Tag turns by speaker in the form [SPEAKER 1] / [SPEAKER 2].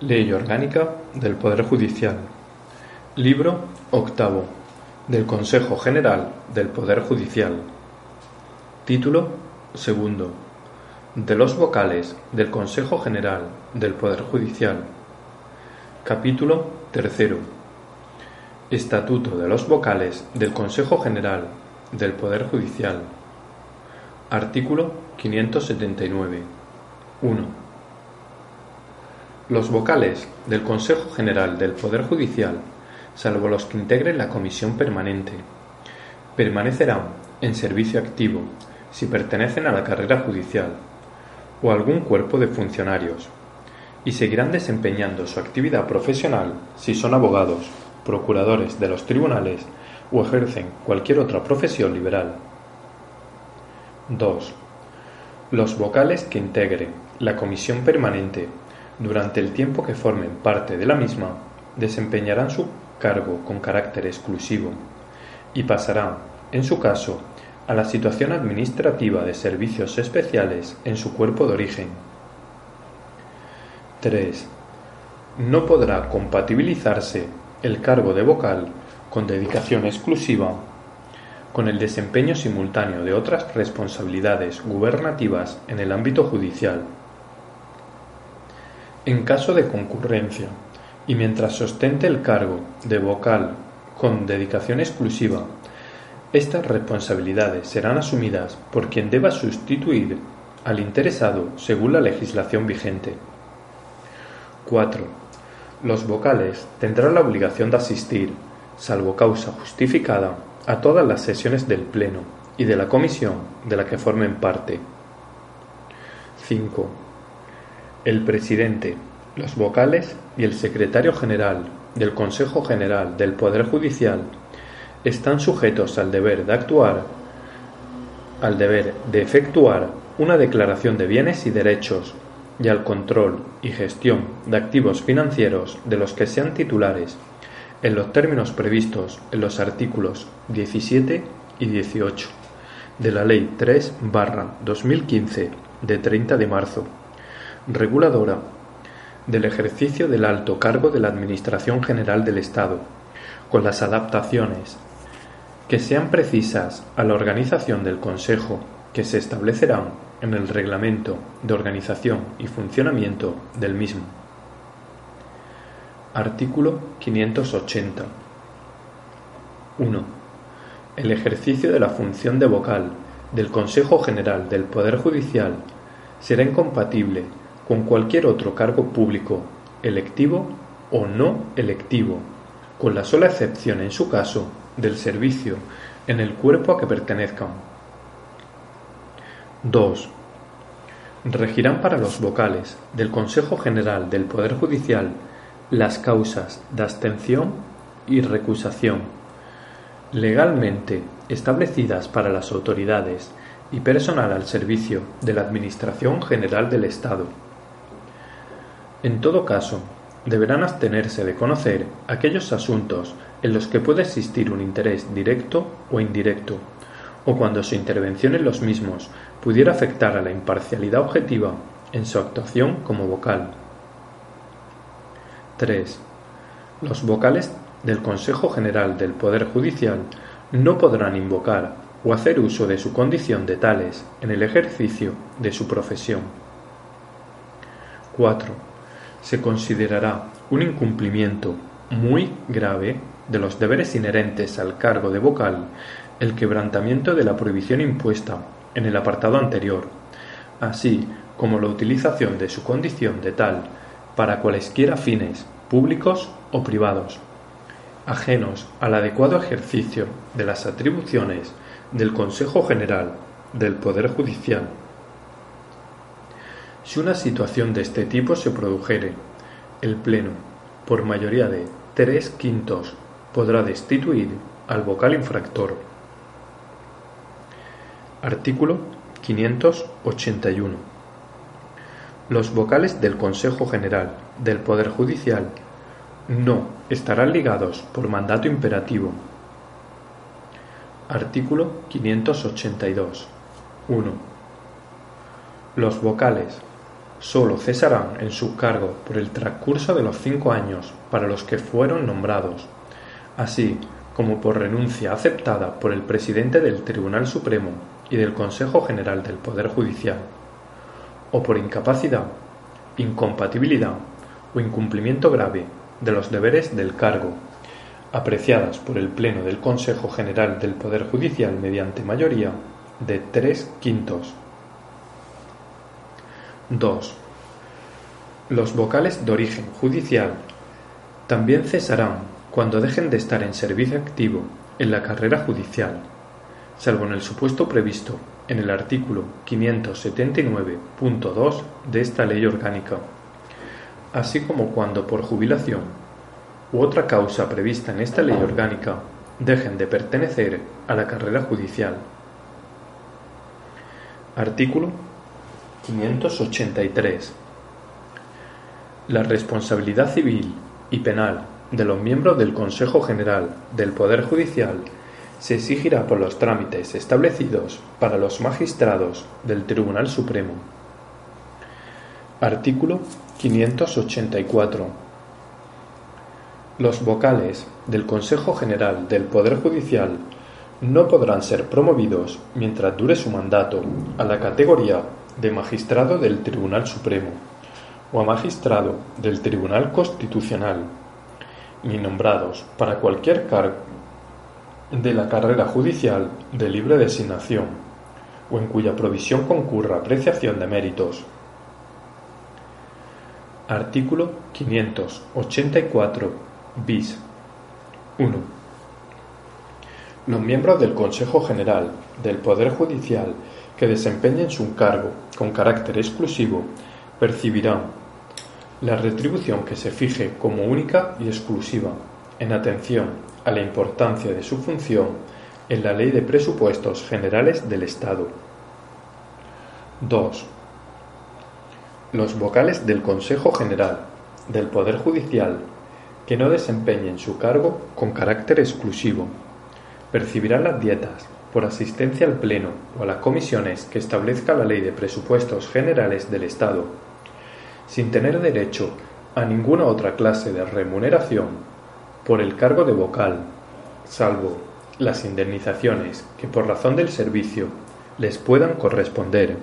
[SPEAKER 1] Ley Orgánica del Poder Judicial. Libro octavo del Consejo General del Poder Judicial. Título segundo de los vocales del Consejo General del Poder Judicial. Capítulo tercero. Estatuto de los vocales del Consejo General del Poder Judicial. Artículo 579. 1 los vocales del Consejo General del Poder Judicial, salvo los que integren la Comisión Permanente, permanecerán en servicio activo si pertenecen a la carrera judicial o a algún cuerpo de funcionarios y seguirán desempeñando su actividad profesional si son abogados, procuradores de los tribunales o ejercen cualquier otra profesión liberal. 2. Los vocales que integren la Comisión Permanente durante el tiempo que formen parte de la misma, desempeñarán su cargo con carácter exclusivo y pasarán, en su caso, a la situación administrativa de servicios especiales en su cuerpo de origen. 3. No podrá compatibilizarse el cargo de vocal con dedicación exclusiva con el desempeño simultáneo de otras responsabilidades gubernativas en el ámbito judicial en caso de concurrencia, y mientras sostente el cargo de vocal con dedicación exclusiva, estas responsabilidades serán asumidas por quien deba sustituir al interesado según la legislación vigente. 4. Los vocales tendrán la obligación de asistir, salvo causa justificada, a todas las sesiones del Pleno y de la comisión de la que formen parte. 5 el presidente, los vocales y el secretario general del Consejo General del Poder Judicial están sujetos al deber de actuar, al deber de efectuar una declaración de bienes y derechos y al control y gestión de activos financieros de los que sean titulares en los términos previstos en los artículos 17 y 18 de la Ley 3 2015 de 30 de marzo reguladora del ejercicio del alto cargo de la Administración General del Estado, con las adaptaciones que sean precisas a la organización del Consejo que se establecerán en el Reglamento de Organización y Funcionamiento del mismo. Artículo 580. 1. El ejercicio de la función de vocal del Consejo General del Poder Judicial será incompatible con cualquier otro cargo público, electivo o no electivo, con la sola excepción en su caso del servicio en el cuerpo a que pertenezcan. 2. Regirán para los vocales del Consejo General del Poder Judicial las causas de abstención y recusación, legalmente establecidas para las autoridades y personal al servicio de la Administración General del Estado en todo caso, deberán abstenerse de conocer aquellos asuntos en los que puede existir un interés directo o indirecto, o cuando su intervención en los mismos pudiera afectar a la imparcialidad objetiva en su actuación como vocal. 3. Los vocales del Consejo General del Poder Judicial no podrán invocar o hacer uso de su condición de tales en el ejercicio de su profesión. 4 se considerará un incumplimiento muy grave de los deberes inherentes al cargo de vocal el quebrantamiento de la prohibición impuesta en el apartado anterior, así como la utilización de su condición de tal para cualesquiera fines públicos o privados, ajenos al adecuado ejercicio de las atribuciones del Consejo General del Poder Judicial si una situación de este tipo se produjere, el Pleno, por mayoría de tres quintos, podrá destituir al vocal infractor. Artículo 581. Los vocales del Consejo General del Poder Judicial no estarán ligados por mandato imperativo. Artículo 582. 1. Los vocales sólo cesarán en su cargo por el transcurso de los cinco años para los que fueron nombrados, así como por renuncia aceptada por el presidente del Tribunal Supremo y del Consejo General del Poder Judicial, o por incapacidad, incompatibilidad o incumplimiento grave de los deberes del cargo, apreciadas por el Pleno del Consejo General del Poder Judicial mediante mayoría de tres quintos. 2. Los vocales de origen judicial también cesarán cuando dejen de estar en servicio activo en la carrera judicial, salvo en el supuesto previsto en el artículo 579.2 de esta ley orgánica, así como cuando por jubilación u otra causa prevista en esta ley orgánica dejen de pertenecer a la carrera judicial. Artículo 583. La responsabilidad civil y penal de los miembros del Consejo General del Poder Judicial se exigirá por los trámites establecidos para los magistrados del Tribunal Supremo. Artículo 584. Los vocales del Consejo General del Poder Judicial no podrán ser promovidos mientras dure su mandato a la categoría de magistrado del Tribunal Supremo o a magistrado del Tribunal Constitucional, ni nombrados para cualquier cargo de la carrera judicial de libre designación o en cuya provisión concurra apreciación de méritos. Artículo 584 bis 1. Los miembros del Consejo General del Poder Judicial que desempeñen su cargo con carácter exclusivo percibirán la retribución que se fije como única y exclusiva en atención a la importancia de su función en la Ley de Presupuestos Generales del Estado. 2. Los vocales del Consejo General del Poder Judicial que no desempeñen su cargo con carácter exclusivo percibirán las dietas por asistencia al Pleno o a las comisiones que establezca la Ley de Presupuestos Generales del Estado, sin tener derecho a ninguna otra clase de remuneración por el cargo de vocal, salvo las indemnizaciones que por razón del servicio les puedan corresponder.